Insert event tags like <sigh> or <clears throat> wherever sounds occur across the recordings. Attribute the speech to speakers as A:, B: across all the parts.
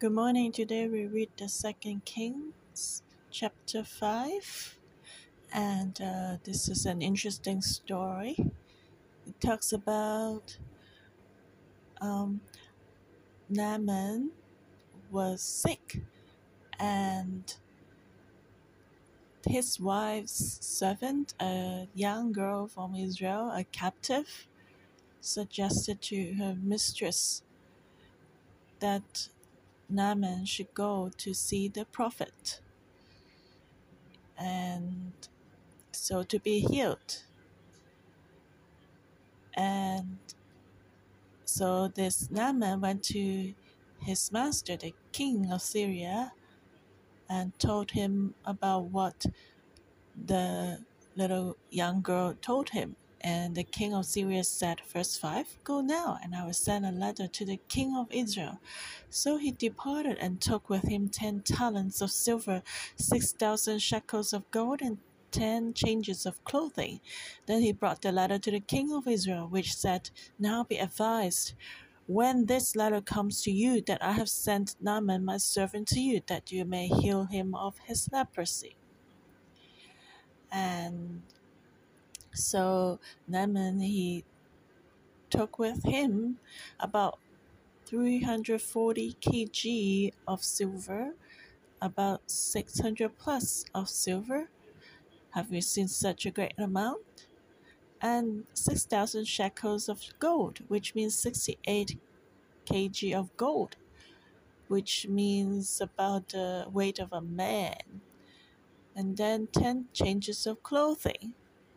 A: Good morning. Today we read the Second Kings, chapter five, and uh, this is an interesting story. It talks about um, Naaman was sick, and his wife's servant, a young girl from Israel, a captive, suggested to her mistress that Naaman should go to see the prophet and so to be healed. And so this Naaman went to his master, the king of Syria, and told him about what the little young girl told him. And the king of Syria said, Verse 5 Go now, and I will send a letter to the king of Israel. So he departed and took with him ten talents of silver, six thousand shekels of gold, and ten changes of clothing. Then he brought the letter to the king of Israel, which said, Now be advised. When this letter comes to you, that I have sent Naaman my servant to you, that you may heal him of his leprosy. And so Naaman he took with him about 340 kg of silver, about 600 plus of silver. Have we seen such a great amount? And 6,000 shekels of gold, which means 68 kg of gold, which means about the weight of a man. And then 10 changes of clothing,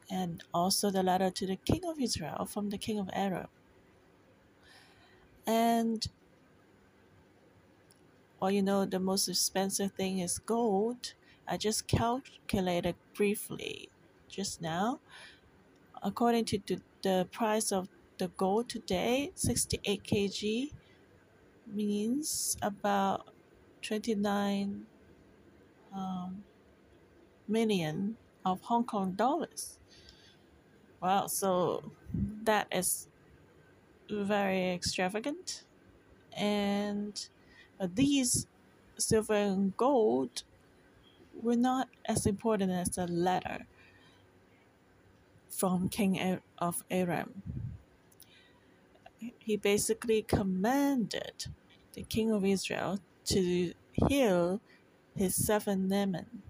A: and also the letter to the king of Israel from the king of Aram. And well, you know, the most expensive thing is gold. I just calculated briefly just now. According to the, the price of the gold today, 68 kg means about 29 um, million of Hong Kong dollars. Wow, so that is very extravagant. And uh, these silver and gold were not as important as the letter from King of Aram. He basically commanded the king of Israel to heal his seven Naaman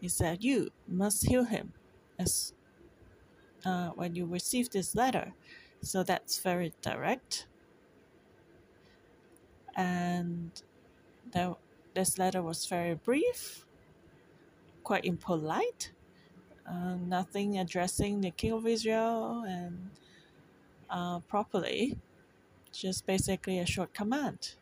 A: He said, You must heal him as uh, when you receive this letter. So that's very direct. And the, this letter was very brief, quite impolite, uh, nothing addressing the king of Israel and uh, properly, just basically a short command.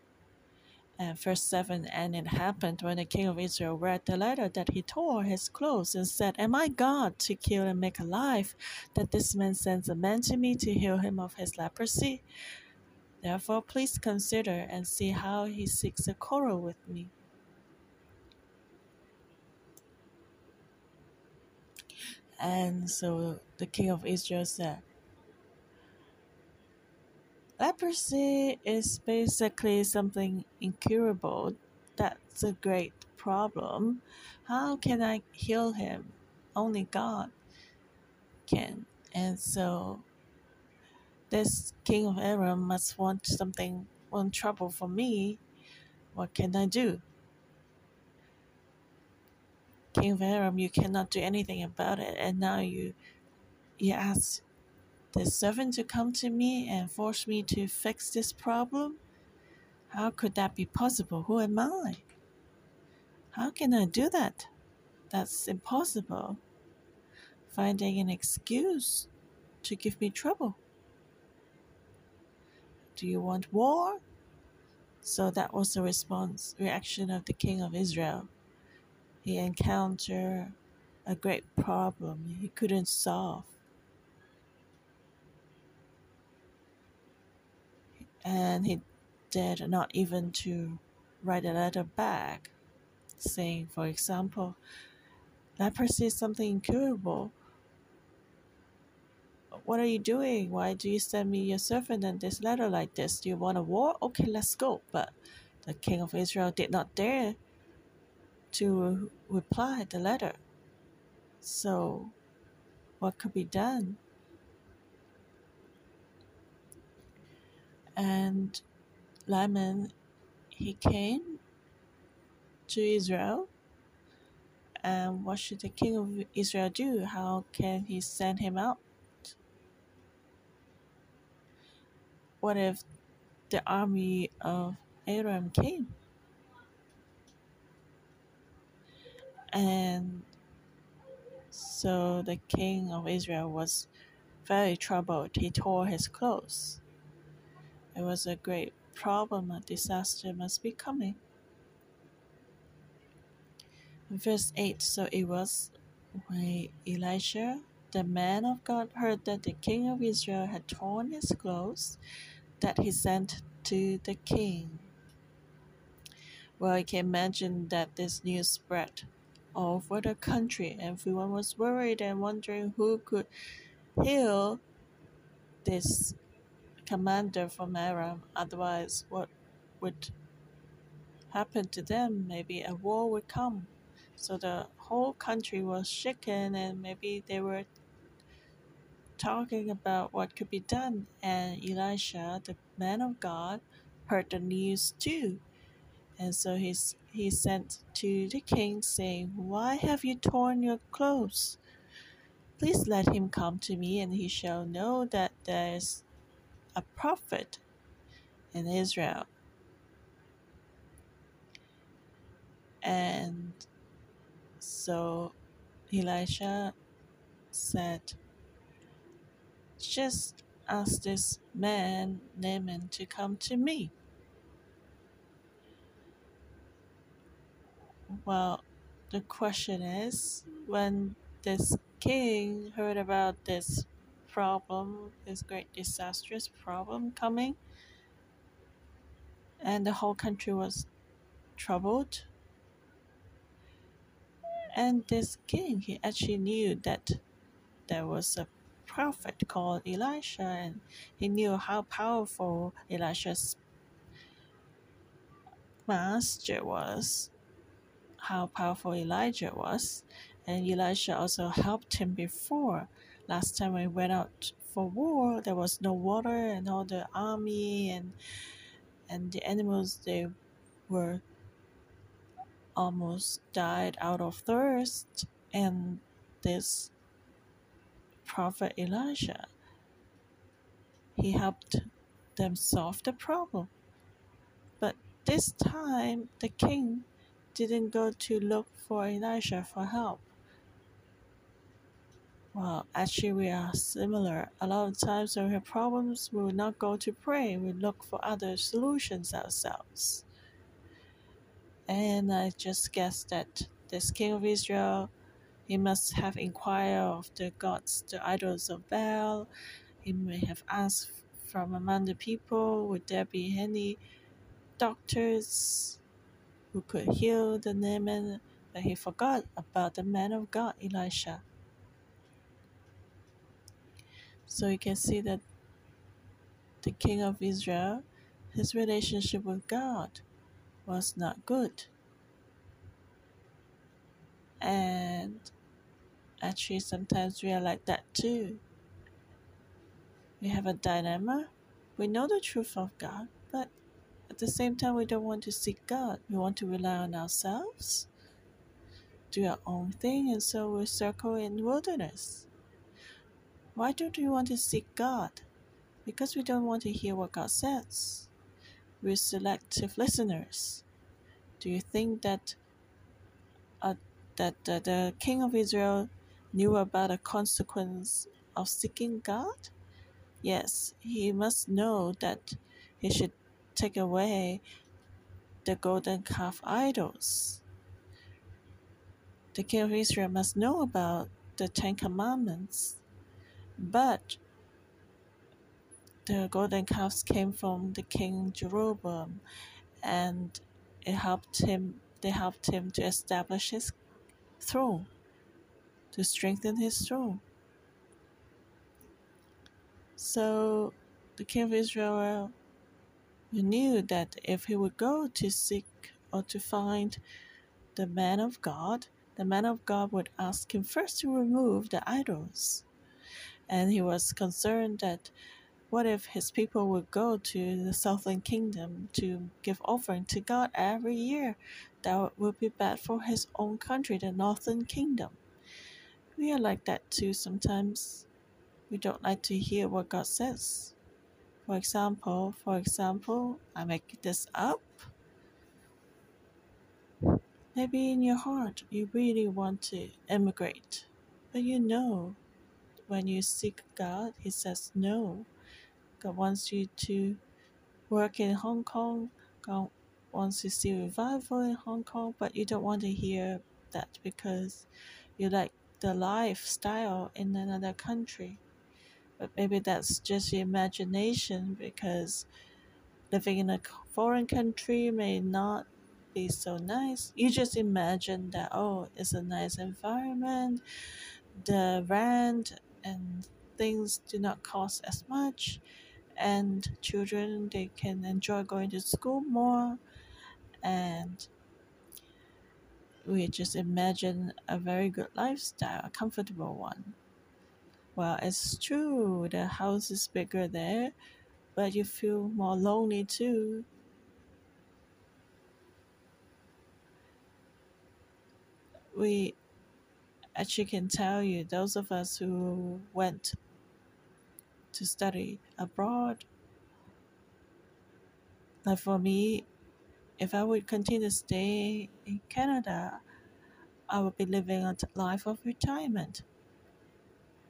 A: And verse 7 And it happened when the king of Israel read the letter that he tore his clothes and said, Am I God to kill and make alive, that this man sends a man to me to heal him of his leprosy? Therefore, please consider and see how he seeks a quarrel with me. And so the king of Israel said, Leprosy is basically something incurable. That's a great problem. How can I heal him? Only God can. And so this king of Aram must want something, want trouble for me. What can I do? King of Aram, you cannot do anything about it, and now you you ask the servant to come to me and force me to fix this problem? How could that be possible? Who am I? How can I do that? That's impossible. Finding an excuse to give me trouble. Do you want war? So that was the response, reaction of the king of Israel. He encountered a great problem he couldn't solve. And he dared not even to write a letter back saying, for example, leprosy is something incurable. What are you doing? Why do you send me your servant and this letter like this? Do you want a war? Okay, let's go. But the king of Israel did not dare to reply the letter. So, what could be done? And Naaman, he came to Israel. And what should the king of Israel do? How can he send him out? What if the army of Aram came? And so the king of Israel was very troubled. He tore his clothes. It was a great problem, a disaster must be coming. Verse 8 So it was when Elisha, the man of God, heard that the king of Israel had torn his clothes, that he sent to the king. Well, you can imagine that this news spread all over the country. Everyone was worried and wondering who could heal this commander from Aram. Otherwise, what would happen to them? Maybe a war would come. So the whole country was shaken, and maybe they were talking about what could be done. And Elisha, the man of God, heard the news too. And so he's, he sent to the king, saying, Why have you torn your clothes? Please let him come to me, and he shall know that there is a prophet in Israel. And so Elisha said, Just ask this man, Naaman, to come to me. Well, the question is when this king heard about this problem, this great disastrous problem coming, and the whole country was troubled. And this king, he actually knew that there was a prophet called Elisha, and he knew how powerful Elisha's master was how powerful Elijah was, and Elisha also helped him before. Last time we went out for war, there was no water, and all the army and and the animals they were almost died out of thirst. And this prophet Elijah, he helped them solve the problem. But this time, the king didn't go to look for Elijah for help. Well, actually, we are similar. A lot of times when we have problems, we will not go to pray, we look for other solutions ourselves. And I just guess that this king of Israel, he must have inquired of the gods, the idols of Baal. He may have asked from among the people, would there be any doctors who could heal the Naaman, but he forgot about the man of God, Elisha. So you can see that the king of Israel, his relationship with God was not good. And actually, sometimes we are like that too. We have a dilemma. We know the truth of God, but at the same time, we don't want to seek God. We want to rely on ourselves, do our own thing, and so we circle in wilderness. Why don't we want to seek God? Because we don't want to hear what God says. We're selective listeners. Do you think that uh, that uh, the king of Israel knew about the consequence of seeking God? Yes, he must know that he should take away the golden calf idols. The king of Israel must know about the Ten Commandments, but the golden calves came from the king Jeroboam, and it helped him. They helped him to establish his throne, to strengthen his throne. So the king of Israel knew that if he would go to seek or to find the man of God, the man of God would ask him first to remove the idols. And he was concerned that what if his people would go to the southern kingdom to give offering to God every year? That would be bad for his own country, the northern kingdom. We are like that too sometimes. We don't like to hear what God says. For example, for example, I make this up. Maybe in your heart you really want to emigrate, but you know when you seek God, He says no. God wants you to work in Hong Kong. God wants you to see revival in Hong Kong, but you don't want to hear that because you like the lifestyle in another country. But maybe that's just your imagination because living in a foreign country may not be so nice. You just imagine that, oh, it's a nice environment, the rent and things do not cost as much and children they can enjoy going to school more and we just imagine a very good lifestyle a comfortable one. Well it's true the house is bigger there but you feel more lonely too. We actually can tell you those of us who went to study abroad like for me if I would continue to stay in Canada, I would be living a life of retirement.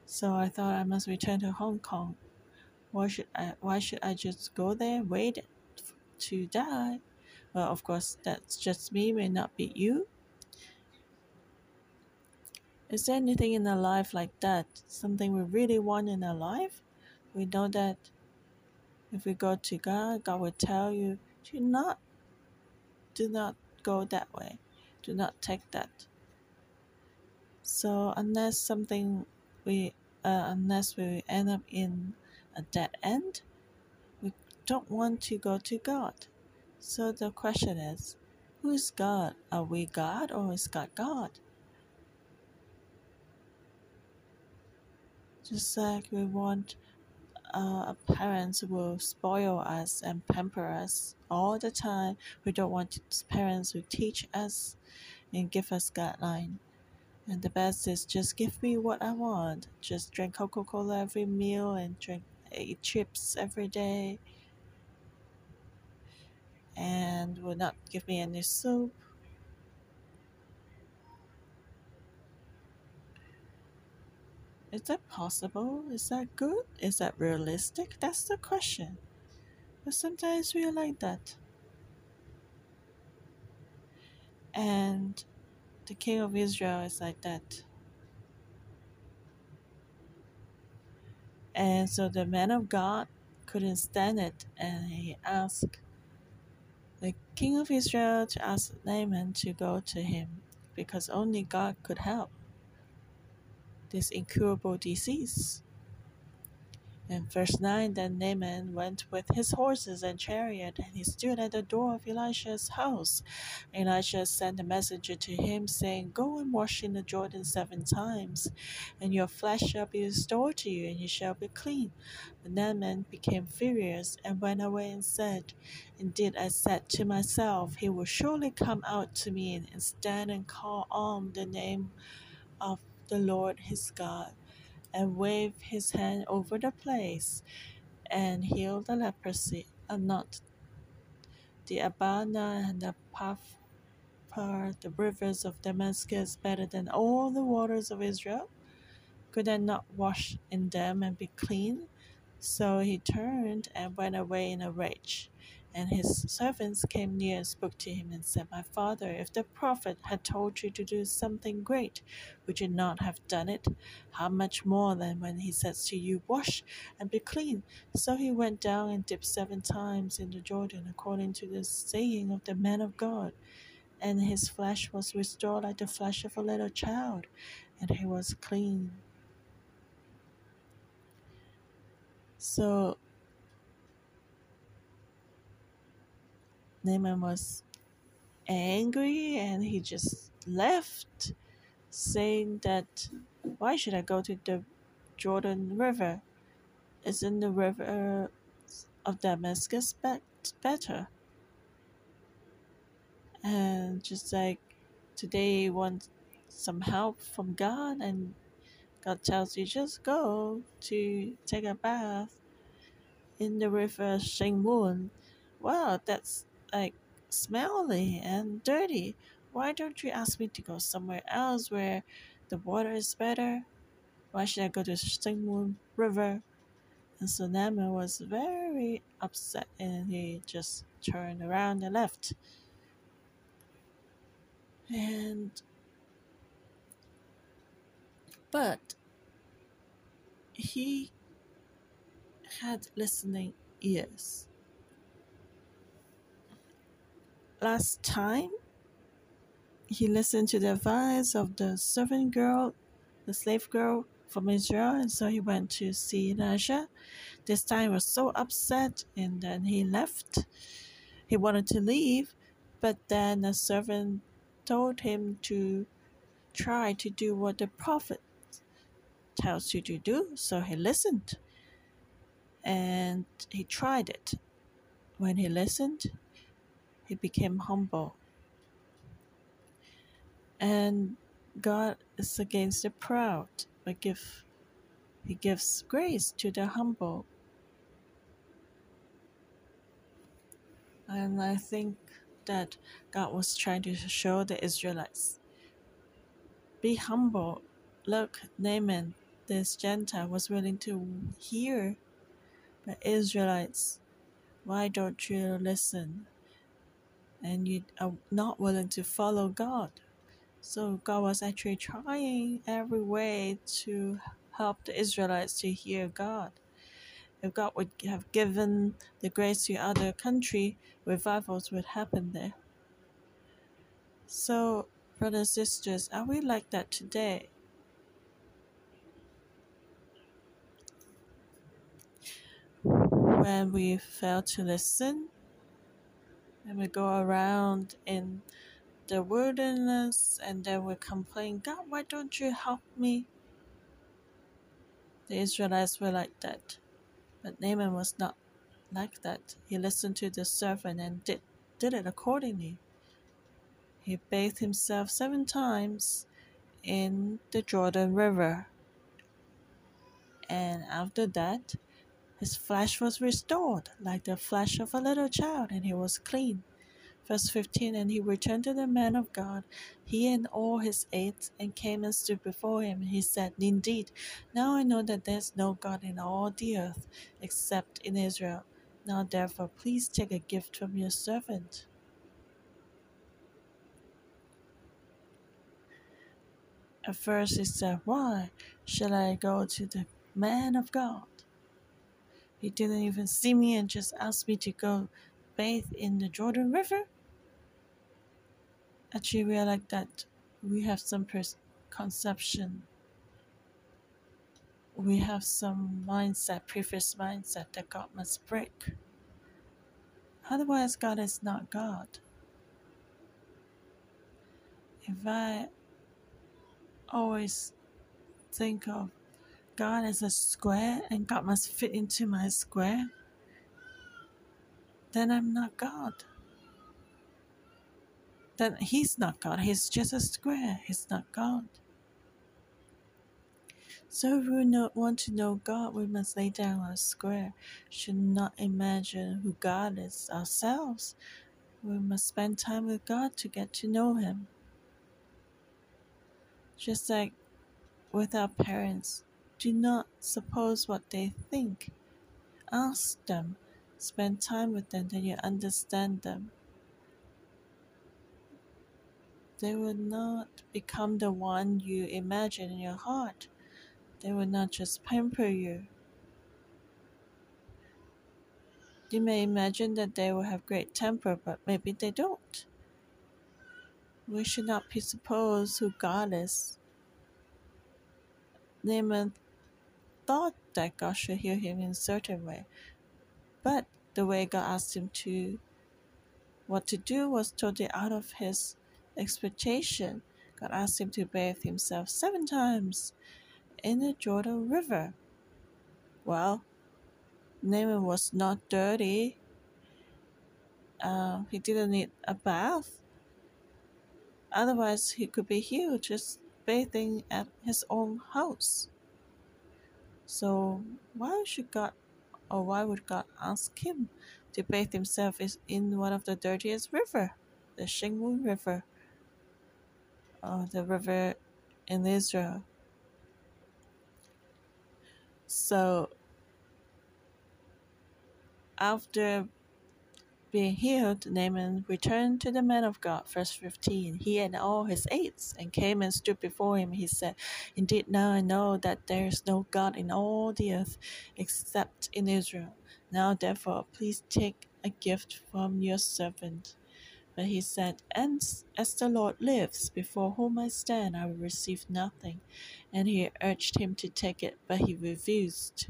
A: So I thought I must return to Hong Kong. Why should I? Why should I just go there, wait to die? Well, of course, that's just me. May not be you. Is there anything in our life like that? Something we really want in our life? We know that if we go to God, God will tell you, do not do not go that way. Do not take that. So unless something we uh, unless we end up in a dead end, we don't want to go to God. So the question is, who is God? Are we God or is God God? Just like we want uh, parents will spoil us and pamper us all the time. We don't want parents who teach us and give us guideline. And the best is just give me what I want. Just drink Coca Cola every meal and drink eat chips every day. And will not give me any soup. Is that possible? Is that good? Is that realistic? That's the question. But sometimes we are like that. And the king of Israel is like that. And so the man of God couldn't stand it and he asked the king of Israel to ask Naaman to go to him because only God could help this incurable disease. In verse 9, then Naaman went with his horses and chariot, and he stood at the door of Elisha's house. Elisha sent a messenger to him, saying, Go and wash in the Jordan seven times, and your flesh shall be restored to you, and you shall be clean. But Naaman became furious and went away and said, Indeed, I said to myself, He will surely come out to me and stand and call on the name of the Lord his God and wave his hand over the place and heal the leprosy and not the Abana and the Pharpar, the rivers of Damascus, better than all the waters of Israel? Could I not wash in them and be clean? So he turned and went away in a rage. And his servants came near and spoke to him and said, My father, if the prophet had told you to do something great, would you not have done it? How much more than when he says to you, Wash and be clean? So he went down and dipped seven times in the Jordan, according to the saying of the man of God. And his flesh was restored like the flesh of a little child, and he was clean. So Naaman was angry and he just left, saying that why should I go to the Jordan River? Isn't the river of Damascus better? And just like today, you want some help from God, and God tells you just go to take a bath in the river Shing Mun. Wow, that's like smelly and dirty. Why don't you ask me to go somewhere else where the water is better? Why should I go to Shing Mun River? And so Naaman was very upset and he just turned around and left. And but he had listening ears. Last time, he listened to the advice of the servant girl, the slave girl from Israel, and so he went to see Elijah. This time, he was so upset, and then he left. He wanted to leave, but then the servant told him to try to do what the prophet tells you to do. So he listened and he tried it. When he listened, he became humble. And God is against the proud, but give he gives grace to the humble. And I think that God was trying to show the Israelites be humble. Look, Naaman, this Gentile, was willing to hear but Israelites, why don't you listen? And you are not willing to follow God. So God was actually trying every way to help the Israelites to hear God. If God would have given the grace to other country, revivals would happen there. So, brothers and sisters, are we like that today? when we fail to listen and we go around in the wilderness and then we complain, God, why don't you help me? The Israelites were like that. But Naaman was not like that. He listened to the servant and did, did it accordingly. He bathed himself seven times in the Jordan River. And after that, his flesh was restored like the flesh of a little child, and he was clean. Verse 15 And he returned to the man of God, he and all his aides, and came and stood before him. He said, Indeed, now I know that there is no God in all the earth except in Israel. Now therefore, please take a gift from your servant. At first he said, Why shall I go to the man of God? He didn't even see me and just asked me to go bathe in the Jordan River. Actually, we are like that. We have some conception. We have some mindset, previous mindset that God must break. Otherwise, God is not God. If I always think of God is a square and God must fit into my square, then I'm not God. Then He's not God. He's just a square. He's not God. So if we not want to know God, we must lay down our square. Should not imagine who God is ourselves. We must spend time with God to get to know Him. Just like with our parents, do not suppose what they think. Ask them. Spend time with them, then you understand them. They will not become the one you imagine in your heart. They will not just pamper you. You may imagine that they will have great temper, but maybe they don't. We should not presuppose who God is. Naaman thought that God should heal him in a certain way. But the way God asked him to what to do was totally out of his expectation. God asked him to bathe himself seven times in the Jordan River. Well, Naaman was not dirty. Uh, he didn't need a bath. Otherwise, he could be healed just bathing at his own house. So, why should God, or why would God ask him to bathe himself in one of the dirtiest river, the Shing Mun River, uh, the river in Israel? So, after being healed, Naaman returned to the man of God. Verse 15 He and all his aides and came and stood before him. He said, Indeed, now I know that there is no God in all the earth except in Israel. Now, therefore, please take a gift from your servant. But he said, And as the Lord lives, before whom I stand, I will receive nothing. And he urged him to take it, but he refused.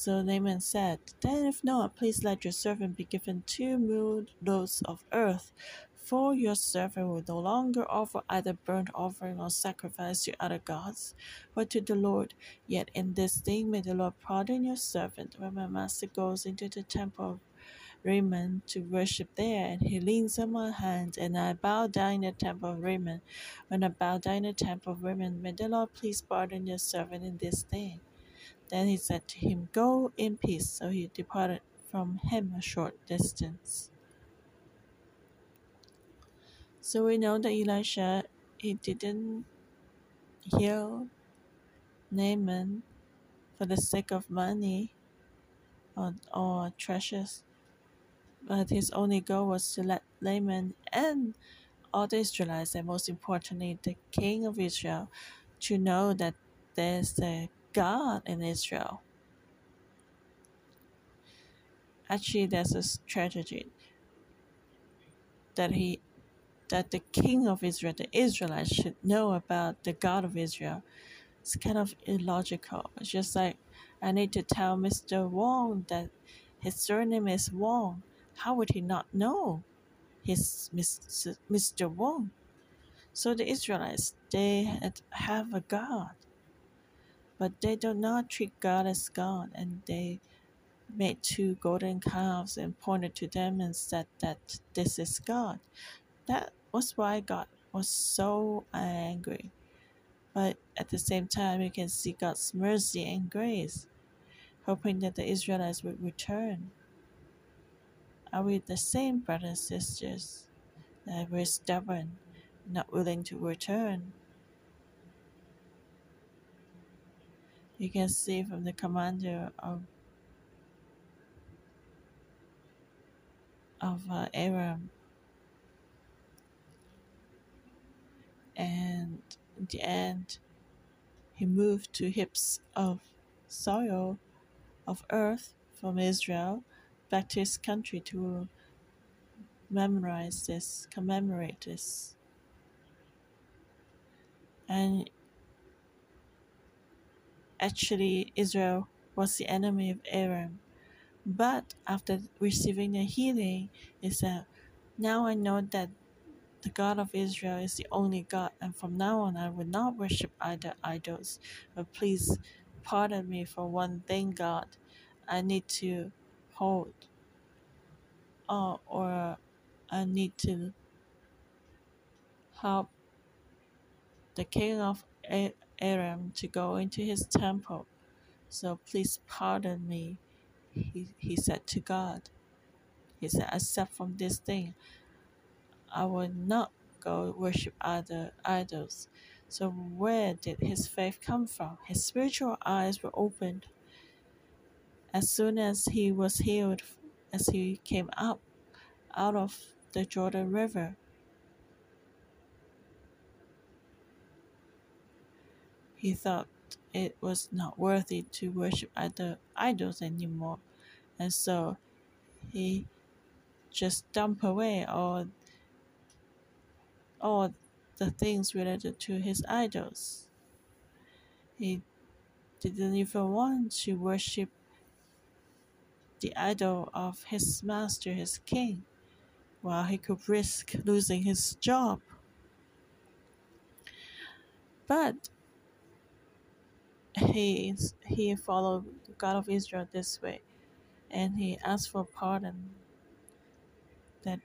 A: So Naaman said, Then if not, please let your servant be given two mule loads of earth, for your servant will no longer offer either burnt offering or sacrifice to other gods, but to the Lord. Yet in this thing may the Lord pardon your servant when my master goes into the temple of Rimmon to worship there, and he leans on my hand, and I bow down in the temple of Rimmon. When I bow down in the temple of Rimmon, may the Lord please pardon your servant in this thing. Then he said to him, Go in peace. So he departed from him a short distance. So we know that Elisha he didn't heal Naaman for the sake of money or, or treasures, but his only goal was to let Naaman and all the Israelites, and most importantly, the king of Israel, to know that there's a God in Israel. Actually, there's a strategy that he that the king of Israel, the Israelites, should know about the God of Israel. It's kind of illogical. It's just like I need to tell Mr. Wong that his surname is Wong. How would he not know his Mr. Wong? So the Israelites, they have a God but they do not treat God as God, and they made two golden calves and pointed to them and said that this is God. That was why God was so angry. But at the same time, you can see God's mercy and grace, hoping that the Israelites would return. Are we the same, brothers and sisters? That we're stubborn, not willing to return? You can see from the commander of of uh, Aram, and in the end, he moved to heaps of soil of earth from Israel back to his country to memorize this, commemorate this. And Actually, Israel was the enemy of Aram. But after receiving the healing, he said, Now I know that the God of Israel is the only God, and from now on I will not worship either idols. But please pardon me for one thing, God. I need to hold, uh, or I need to help the king of Aram to go into his temple. So please pardon me, he, he said to God. He said, except from this thing, I will not go worship other idols. So where did his faith come from? His spiritual eyes were opened. As soon as he was healed, as he came up out of the Jordan River, He thought it was not worthy to worship other idols anymore, and so he just dumped away all all the things related to his idols. He didn't even want to worship the idol of his master, his king, while he could risk losing his job. But he he followed the God of Israel this way, and he asked for pardon. That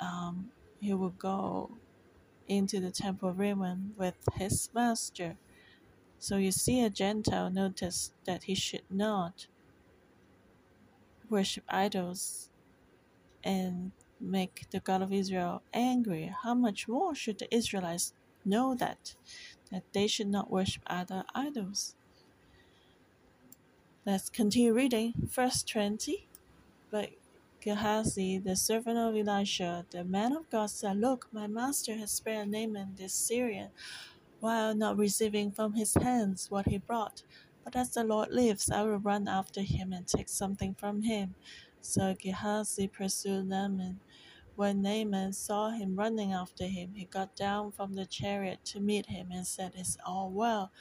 A: um, he would go into the temple of Rimmon with his master. So you see, a Gentile noticed that he should not worship idols and make the God of Israel angry. How much more should the Israelites know that that they should not worship other idols? Let's continue reading. Verse 20. But Gehazi, the servant of Elisha, the man of God, said, Look, my master has spared Naaman this Syrian, while not receiving from his hands what he brought. But as the Lord lives, I will run after him and take something from him. So Gehazi pursued Naaman. When Naaman saw him running after him, he got down from the chariot to meet him and said, Is all well?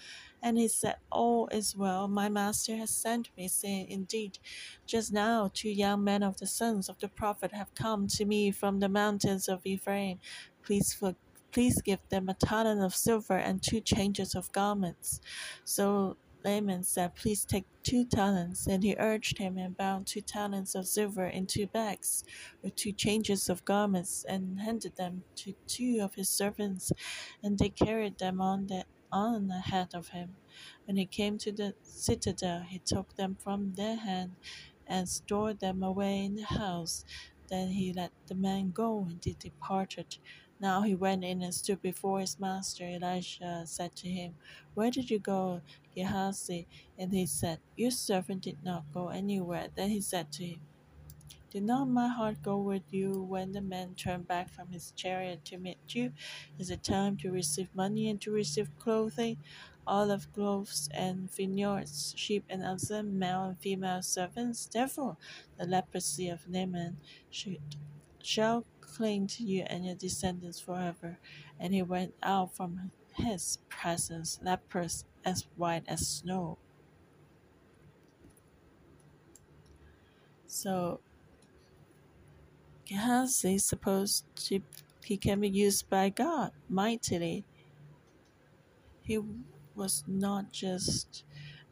A: And he said, All is well. My master has sent me, saying, Indeed, just now two young men of the sons of the prophet have come to me from the mountains of Ephraim. Please please give them a talent of silver and two changes of garments. So Naaman said, Please take two talents. And he urged him and bound two talents of silver in two bags with two changes of garments and handed them to two of his servants. And they carried them on, the, on ahead of him. When he came to the citadel, he took them from their hand and stored them away in the house. Then he let the man go and he departed. Now he went in and stood before his master. Elisha said to him, Where did you go, Gehazi? And he said, Your servant did not go anywhere. Then he said to him, Did not my heart go with you when the man turned back from his chariot to meet you? Is it time to receive money and to receive clothing? olive groves and vineyards, sheep and oxen, male and female servants. Therefore, the leprosy of Naaman should, shall cling to you and your descendants forever. And he went out from his presence, leprous as white as snow. So, Gehazi is supposed to, he can be used by God mightily. He was not just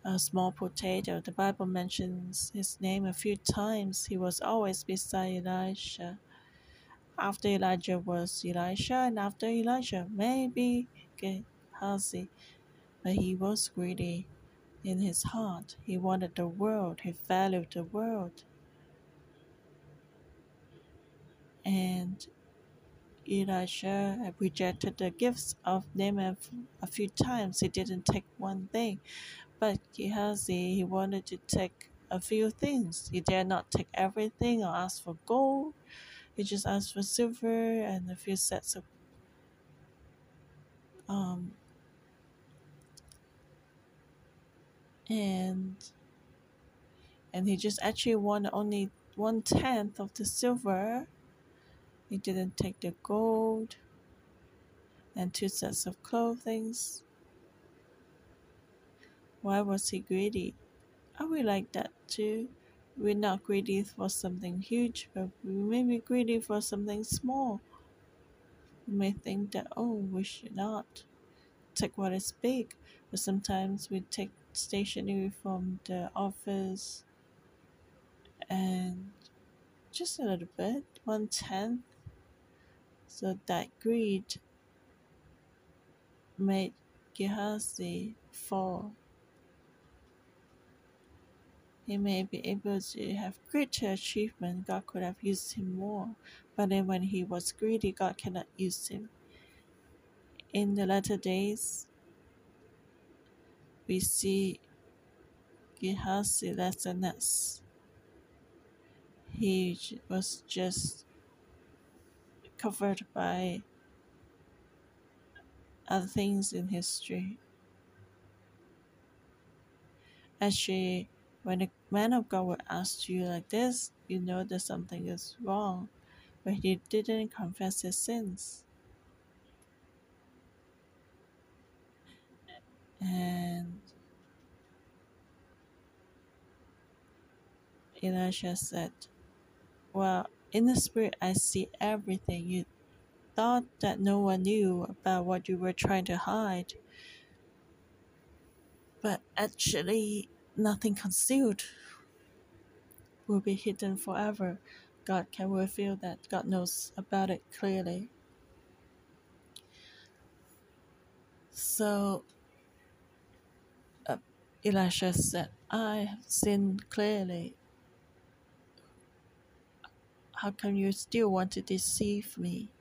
A: a small potato. The Bible mentions his name a few times. He was always beside Elisha. After Elijah was Elisha, and after Elijah, maybe Gehazi. But he was greedy in his heart. He wanted the world, he valued the world. And Elisha rejected the gifts of Naaman a few times. He didn't take one thing. But Gehazi, he wanted to take a few things. He dared not take everything or ask for gold. He just asked for silver and a few sets of um and and he just actually won only one tenth of the silver he didn't take the gold and two sets of clothing. Why was he greedy? Are we like that too? We're not greedy for something huge, but we may be greedy for something small. We may think that, oh, we should not take what is big, but sometimes we take stationery from the office and just a little bit, one tenth so that greed made Gehazi fall. He may be able to have greater achievement, God could have used him more, but then when he was greedy, God cannot use him. In the latter days, we see Gehazi less and less. He was just covered by other things in history. Actually, when a man of God will ask you like this, you know that something is wrong, but he didn't confess his sins. And Elisha said, Well, in the spirit, I see everything. You thought that no one knew about what you were trying to hide, but actually, nothing concealed will be hidden forever. God can reveal that. God knows about it clearly. So uh, Elisha said, I have seen clearly. How come you still want to deceive me?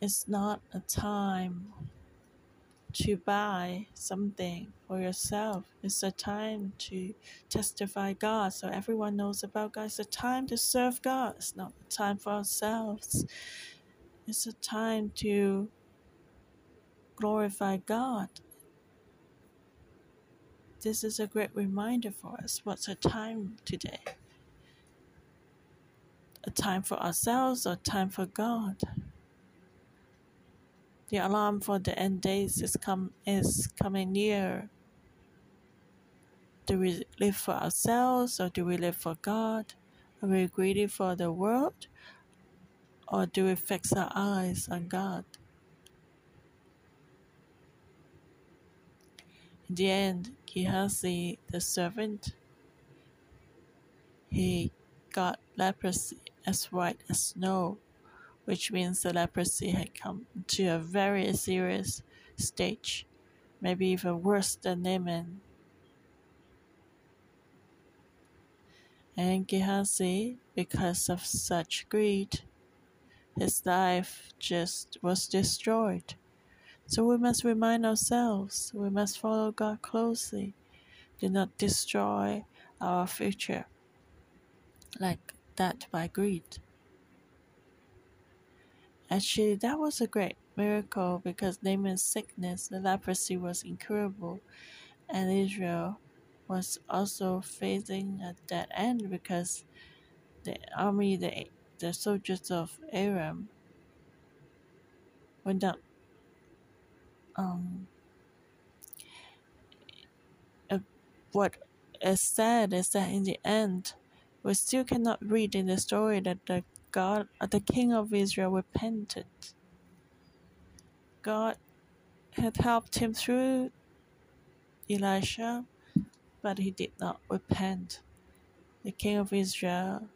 A: It's not a time to buy something for yourself. It's a time to testify God so everyone knows about God. It's a time to serve God. It's not a time for ourselves. It's a time to glorify God. This is a great reminder for us. What's a time today? A time for ourselves or time for God? The alarm for the end days is come is coming near. Do we live for ourselves or do we live for God? Are we greedy for the world or do we fix our eyes on God? In the end, Gehazi, the servant, he got leprosy as white as snow, which means the leprosy had come to a very serious stage, maybe even worse than Naaman. And Gehazi, because of such greed, his life just was destroyed. So we must remind ourselves, we must follow God closely. Do not destroy our future like that by greed. Actually, that was a great miracle because Naaman's sickness, the leprosy, was incurable, and Israel was also facing a dead end because the army, the, the soldiers of Aram, went up um, uh, what is said is that in the end, we still cannot read in the story that the God, the King of Israel, repented. God had helped him through Elisha, but he did not repent. The King of Israel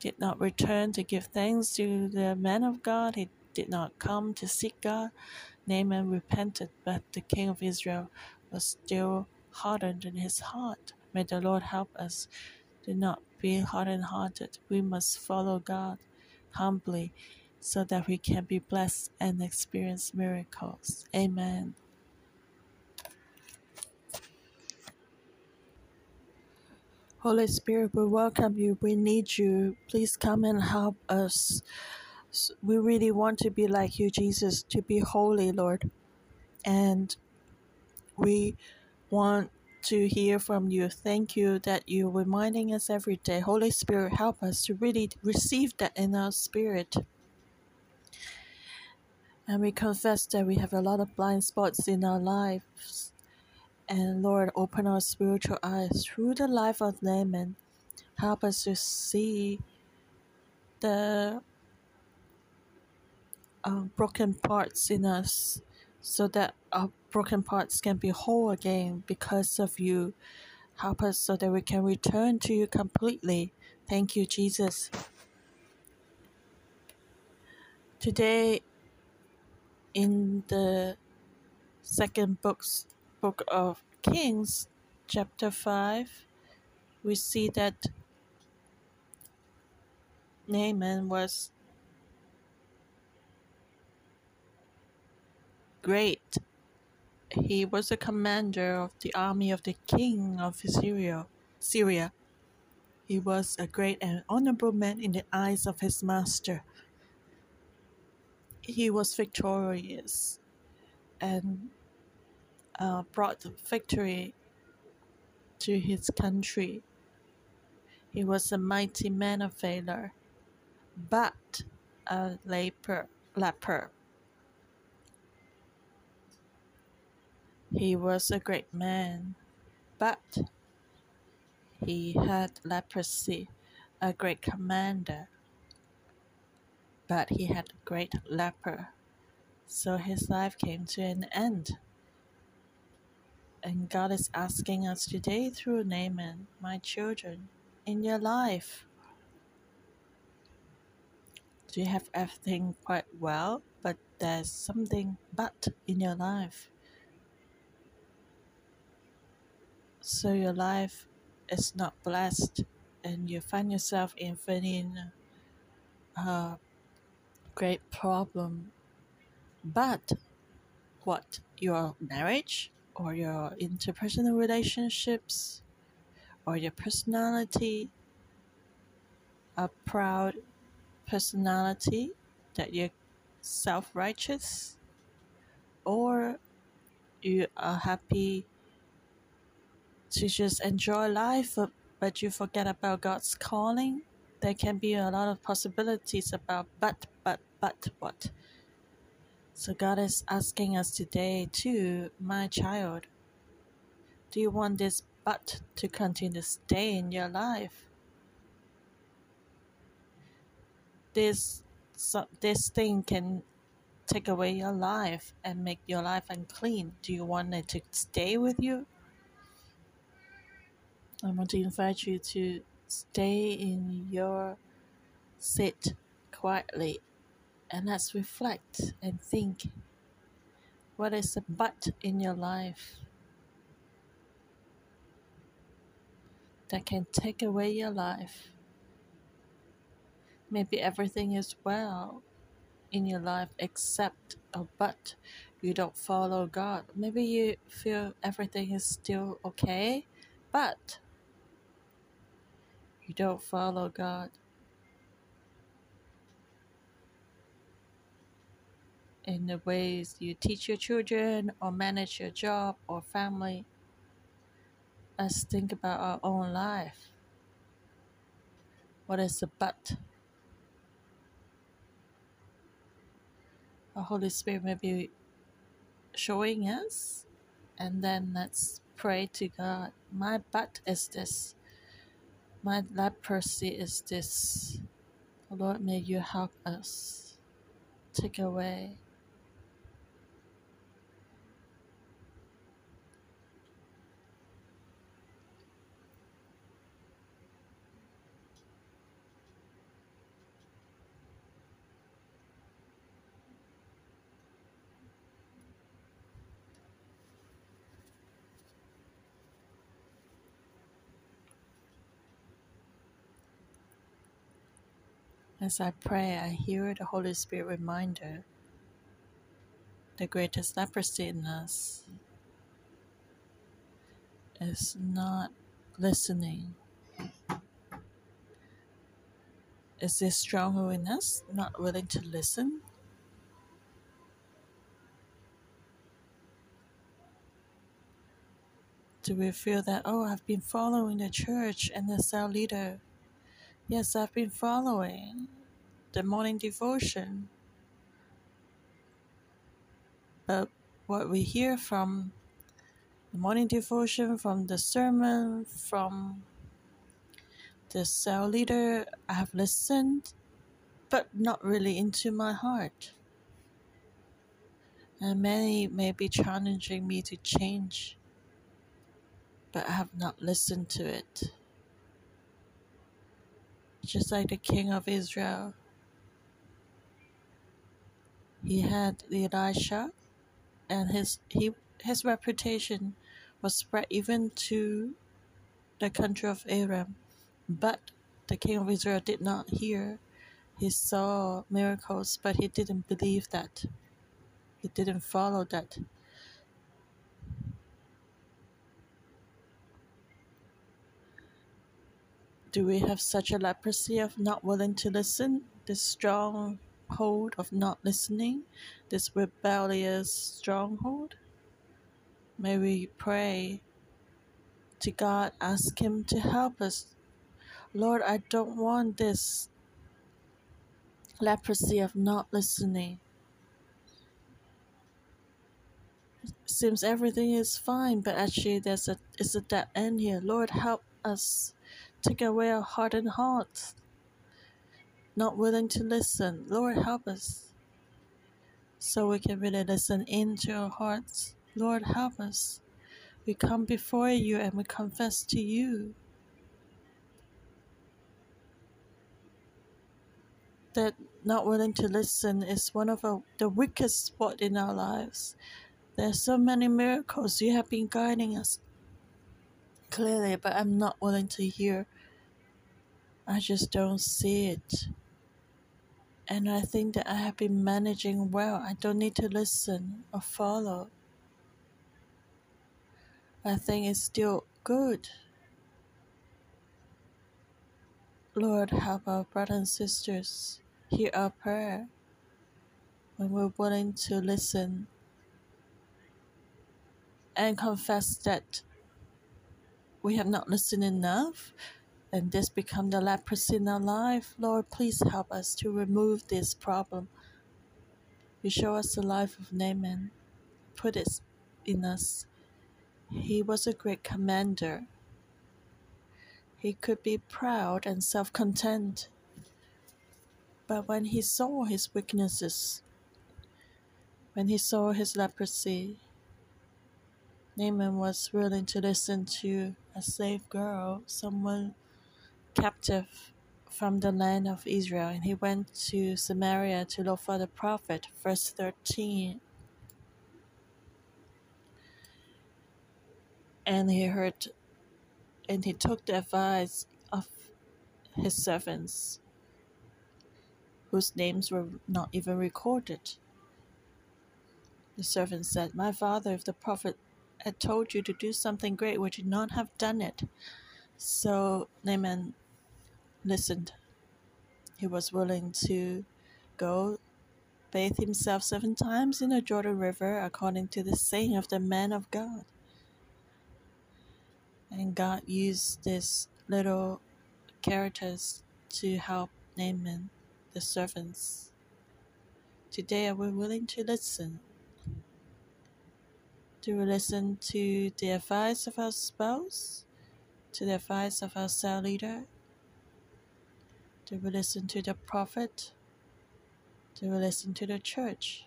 A: did not return to give thanks to the man of God. He did not come to seek God. Naaman repented, but the king of Israel was still hardened in his heart. May the Lord help us to not be hardened hearted. We must follow God humbly so that we can be blessed and experience miracles. Amen. Holy Spirit, we welcome you. We need you. Please come and help us we really want to be like you, Jesus, to be holy, Lord. And we want to hear from you. Thank you that you're reminding us every day. Holy Spirit, help us to really receive that in our spirit. And we confess that we have a lot of blind spots in our lives. And Lord, open our spiritual eyes through the life of Naaman. Help us to see the uh, broken parts in us so that our broken parts can be whole again because of you. Help us so that we can return to you completely. Thank you, Jesus. Today, in the second books, book of Kings, chapter 5, we see that Naaman was great. He was a commander of the army of the king of Syria. Syria. He was a great and honorable man in the eyes of his master. He was victorious and uh, brought victory to his country. He was a mighty man of valor, but a leper. leper He was a great man, but He had leprosy, a great commander, but he had a great leper. So his life came to an end. And God is asking us today through Naaman, my children, in your life, do you have everything quite well, but there's something but in your life? So your life is not blessed, and you find yourself in facing a uh, great problem. But what your marriage or your interpersonal relationships or your personality, a proud personality that you're self righteous, or you are happy to just enjoy life, but you forget about God's calling. There can be a lot of possibilities about but, but, but what. So God is asking us today, too, my child, do you want this but to continue to stay in your life? This so this thing can take away your life and make your life unclean. Do you want it to stay with you? I want to invite you to stay in your seat quietly and let's reflect and think what is the but in your life that can take away your life? Maybe everything is well in your life except a but you don't follow God. Maybe you feel everything is still okay, but you don't follow God. In the ways you teach your children or manage your job or family, let's think about our own life. What is the but? The Holy Spirit may be showing us, and then let's pray to God. My but is this. My leprosy is this. Lord, may you help us. Take away. As I pray, I hear the Holy Spirit reminder the greatest leprosy in us is not listening. Is this stronghold in us not willing to listen? Do we feel that, oh, I've been following the church and the cell leader? Yes, I've been following the morning devotion. But what we hear from the morning devotion, from the sermon, from the cell leader, I have listened, but not really into my heart. And many may be challenging me to change, but I have not listened to it just like the king of Israel. He had Elisha, and his he his reputation was spread even to the country of Aram. But the king of Israel did not hear. He saw miracles, but he didn't believe that. He didn't follow that. Do we have such a leprosy of not willing to listen? This stronghold of not listening? This rebellious stronghold? May we pray to God, ask Him to help us. Lord, I don't want this leprosy of not listening. Seems everything is fine, but actually there's a it's a dead end here. Lord, help us. Take away our hardened hearts, not willing to listen. Lord, help us so we can really listen into our hearts. Lord, help us. We come before you and we confess to you that not willing to listen is one of our, the weakest spot in our lives. There are so many miracles you have been guiding us clearly, but I'm not willing to hear. I just don't see it. And I think that I have been managing well. I don't need to listen or follow. I think it's still good. Lord, help our brothers and sisters hear our prayer when we're willing to listen and confess that we have not listened enough and this become the leprosy in our life. Lord, please help us to remove this problem. You show us the life of Naaman, put it in us. He was a great commander. He could be proud and self content but when he saw his weaknesses, when he saw his leprosy, Naaman was willing to listen to a slave girl, someone captive from the land of Israel, and he went to Samaria to look for the prophet. Verse 13. And he heard, and he took the advice of his servants whose names were not even recorded. The servant said, My father, if the prophet had told you to do something great, would you not have done it? So Naaman listened. He was willing to go bathe himself seven times in the Jordan River according to the saying of the man of God. And God used these little characters to help Naaman the servants. Today, are we willing to listen? Do we listen to the advice of our spouse? To the advice of our cell leader? Do we listen to the prophet? Do we listen to the church?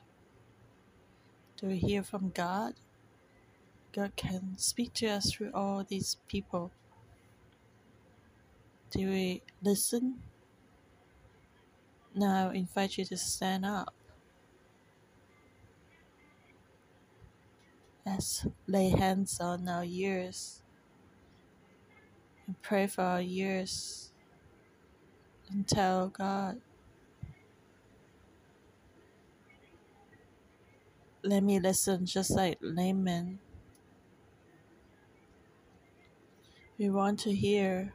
A: Do we hear from God? God can speak to us through all these people. Do we listen now I invite you to stand up. Let's lay hands on our ears and pray for our ears and tell God, let me listen just like Naaman. We want to hear,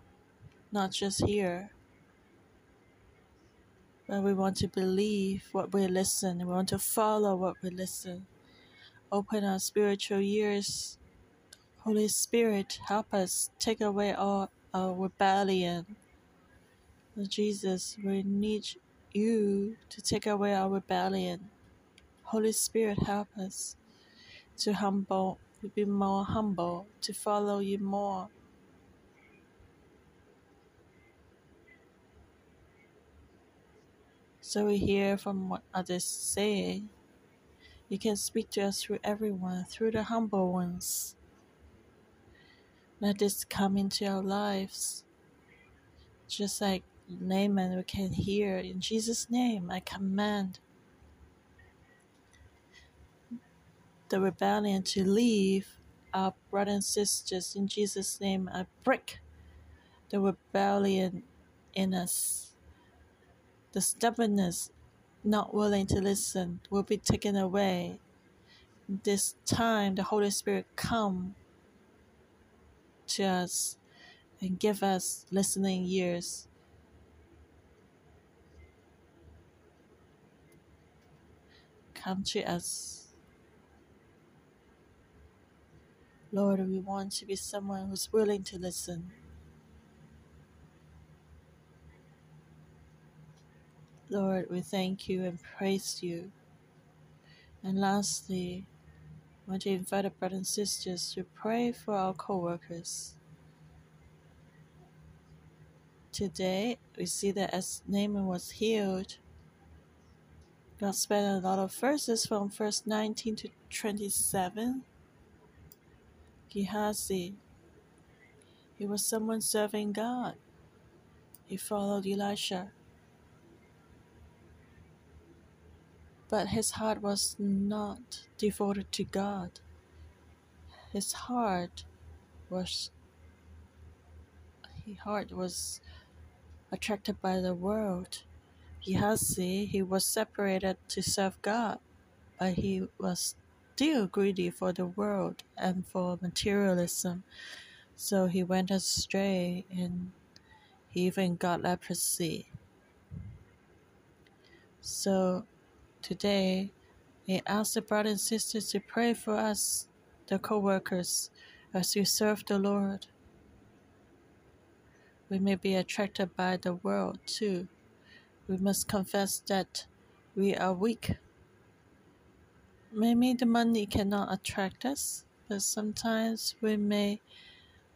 A: not just hear but we want to believe what we listen. We want to follow what we listen. Open our spiritual ears. Holy Spirit, help us take away all our rebellion. Jesus, we need you to take away our rebellion. Holy Spirit, help us to humble, to be more humble, to follow you more. So we hear from what others say. You can speak to us through everyone, through the humble ones. Let this come into our lives. Just like Naaman, we can hear in Jesus' name, I command the rebellion to leave our brothers and sisters. In Jesus' name, I break the rebellion in us the stubbornness, not willing to listen, will be taken away. This time, the Holy Spirit come to us and give us listening ears. Come to us. Lord, we want to be someone who's willing to listen. Lord, we thank you and praise you. And lastly, I want to invite our brothers and sisters to pray for our co workers. today, we see that as Naaman was healed, God spent a lot of verses from verse 19 to 27. Gehazi, he was someone serving God. He followed Elisha. But his heart was not devoted to God. His heart was his heart was attracted by the world. Gehazi, he was separated to serve God, but he was still greedy for the world and for materialism. So he went astray and he even got leprosy. So today, we ask the brothers and sisters to pray for us, the co workers, as we serve the Lord. We may be attracted by the world too. We must confess that we are weak. Maybe the money cannot attract us, but sometimes we may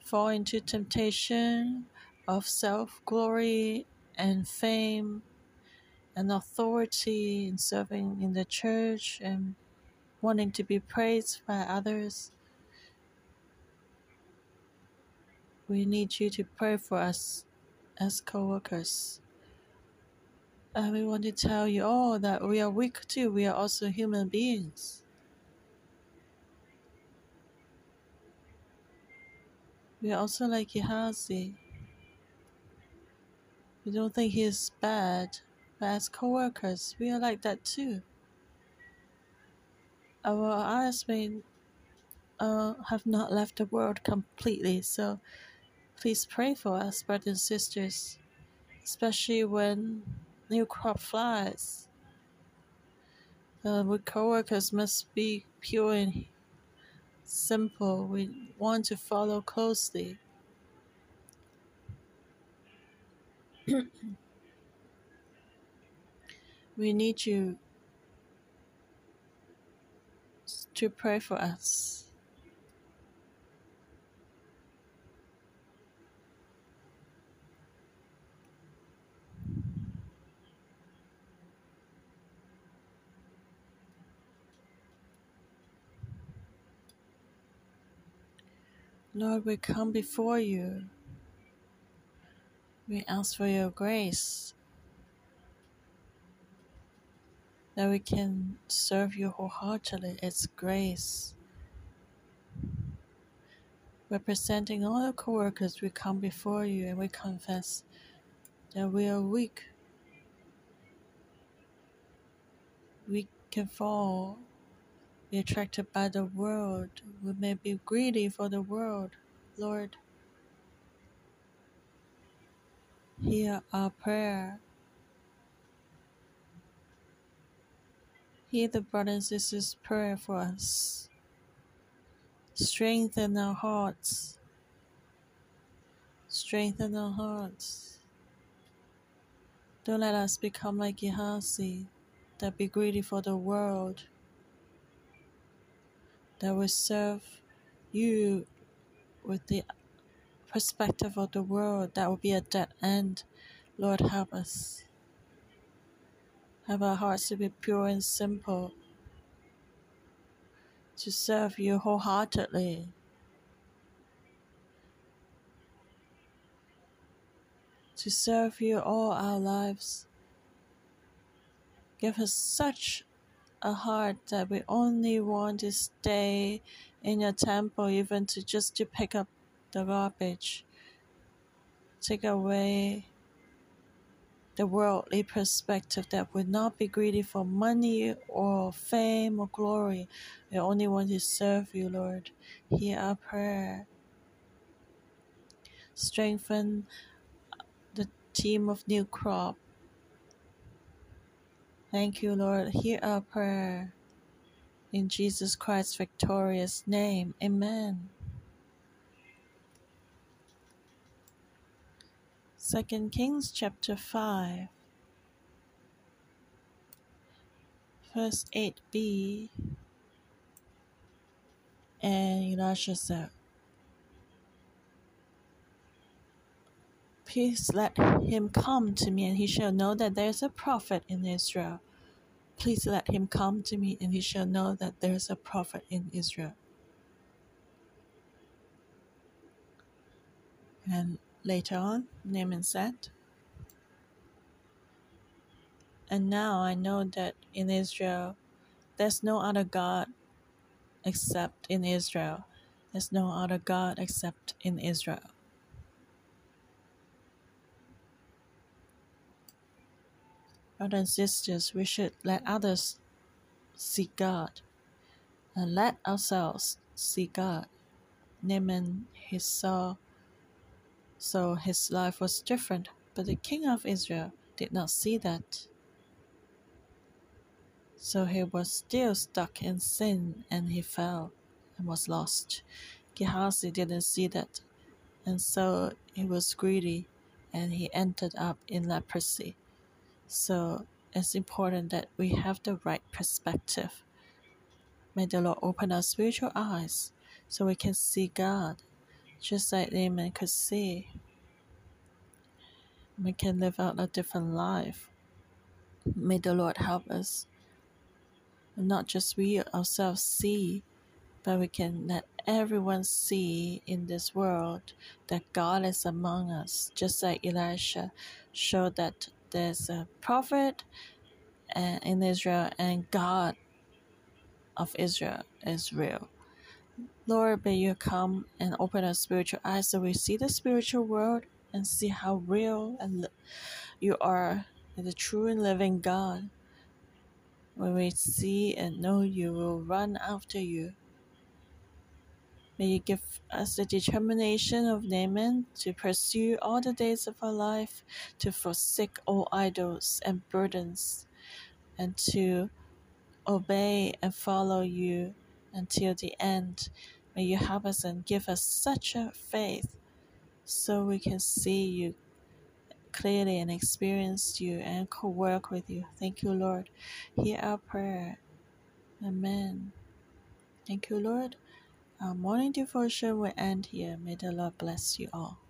A: fall into temptation of self glory and fame and authority in serving in the church and wanting to be praised by others. We need you to pray for us as co workers. And we want to tell you all that we are weak too. We are also human beings. We are also like Gehazi. We don't think he is bad, but as co workers, we are like that too. Our eyes may uh, have not left the world completely, so please pray for us, brothers and sisters, especially when new crop flies. Uh, we co-workers must be pure and simple. We want to follow closely. <clears throat> we need you to pray for us. Lord, we come before you. We ask for your grace that we can serve you wholeheartedly. It's grace. Representing all the co workers, we come before you and we confess that we are weak. We can fall, be attracted by the world. We may be greedy for the world. Lord, hear our prayer. Hear the brothers and sisters' prayer for us. Strengthen our hearts. Strengthen our hearts. Don't let us become like Gehazi, that be greedy for the world, that will serve you with the perspective of the world, that will be a dead end. Lord, help us. Have our hearts to be pure and simple, to serve you wholeheartedly. To serve you all our lives. Give us such a heart that we only want to stay in your temple, even to just to pick up the garbage. Take away the worldly perspective that would not be greedy for money or fame or glory. We only want to serve you, Lord. Hear our prayer. Strengthen the team of New Crop. Thank you, Lord. Hear our prayer. In Jesus Christ's victorious name. Amen. Second Kings chapter 5 verse 8b and Elisha said Please let him come to me, and he shall know that there is a prophet in Israel. Please let him come to me, and he shall know that there is a prophet in Israel. And later on, Naaman said, And now I know that in Israel there's no other God except in Israel. There's no other God except in Israel. Brothers and sisters, we should let others see God and let ourselves see God. Naaman, he saw, so his life was different, but the king of Israel did not see that. So he was still stuck in sin and he fell and was lost. Gehazi didn't see that, and so he was greedy and he ended up in leprosy. So it's important that we have the right perspective. May the Lord open our spiritual eyes so we can see God, just like Naaman could see. We can live out a different life. May the Lord help us not just we ourselves see, but we can let everyone see in this world that God is among us, just like Elisha showed that there's a prophet uh, in Israel and God of Israel is real. Lord, may you come and open our spiritual eyes so we see the spiritual world and see how real and you are the true and living God. When we see and know you will run after you. May you give us the determination of Naaman to pursue all the days of our life, to forsake all idols and burdens, and to obey and follow you until the end. May you help us and give us such a faith so we can see you clearly and experience you and co work with you. Thank you, Lord. Hear our prayer. Amen. Thank you, Lord. Our morning devotion will end here. May the Lord bless you all.